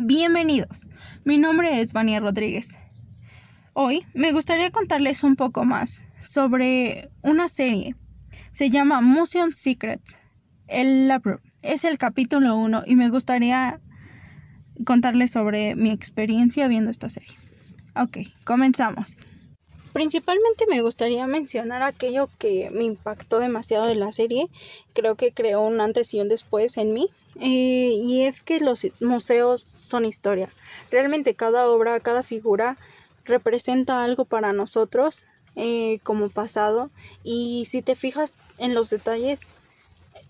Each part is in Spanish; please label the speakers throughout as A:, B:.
A: Bienvenidos, mi nombre es Vania Rodríguez. Hoy me gustaría contarles un poco más sobre una serie. Se llama Museum Secrets. El, es el capítulo 1 y me gustaría contarles sobre mi experiencia viendo esta serie. Ok, comenzamos. Principalmente me gustaría mencionar aquello que me impactó demasiado de la serie, creo que creó un antes y un después en mí, eh, y es que los museos son historia. Realmente cada obra, cada figura representa algo para nosotros eh, como pasado, y si te fijas en los detalles,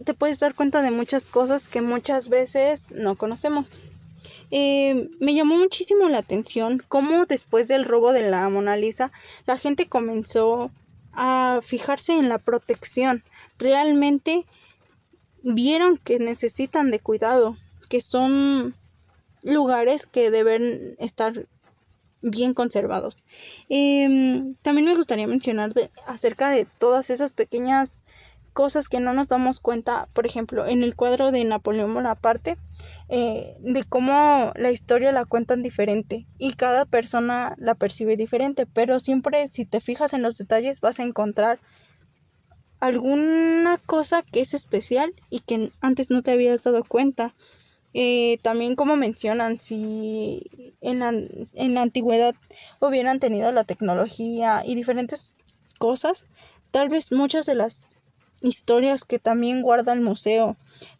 A: te puedes dar cuenta de muchas cosas que muchas veces no conocemos. Eh, me llamó muchísimo la atención cómo después del robo de la Mona Lisa la gente comenzó a fijarse en la protección. Realmente vieron que necesitan de cuidado, que son lugares que deben estar bien conservados. Em, también me gustaría mencionar acerca de todas esas pequeñas cosas que no nos damos cuenta, por ejemplo, en el cuadro de Napoleón Bonaparte, eh, de cómo la historia la cuentan diferente y cada persona la percibe diferente, pero siempre si te fijas en los detalles vas a encontrar alguna cosa que es especial y que antes no te habías dado cuenta. Eh, también como mencionan, si en la, en la antigüedad hubieran tenido la tecnología y diferentes cosas, tal vez muchas de las historias que también guarda el museo,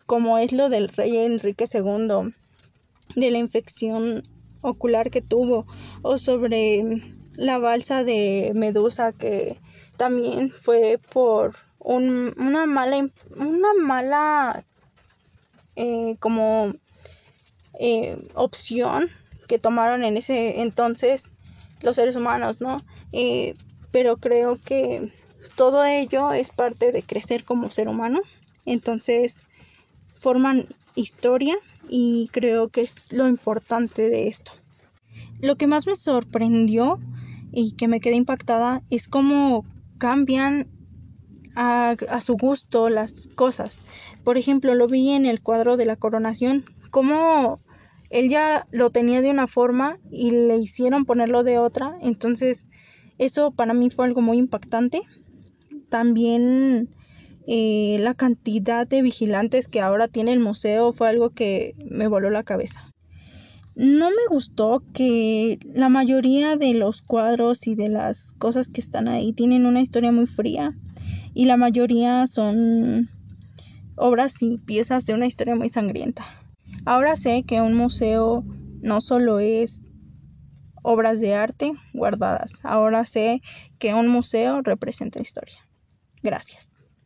A: como es lo del rey Enrique II, de la infección ocular que tuvo, o sobre la balsa de Medusa que también fue por una mala, una mala eh, como eh, opción que tomaron en ese entonces los seres humanos, ¿no? Eh, pero creo que todo ello es parte de crecer como ser humano. Entonces, forman historia y creo que es lo importante de esto. Lo que más me sorprendió y que me quedé impactada es cómo cambian a, su gusto las cosas. Por ejemplo, lo vi en el cuadro de la coronación, cómo él ya lo tenía de una forma y le hicieron ponerlo de otra. Entonces, eso para mí fue algo muy impactante también eh, la cantidad de vigilantes que ahora tiene el museo fue algo que me voló la cabeza. No me gustó que la mayoría de los cuadros y de las cosas que están ahí tienen una historia muy fría y la mayoría son obras y piezas de una historia muy sangrienta. Ahora sé que un museo no solo es obras de arte guardadas, ahora sé que un museo representa historia. Gracias.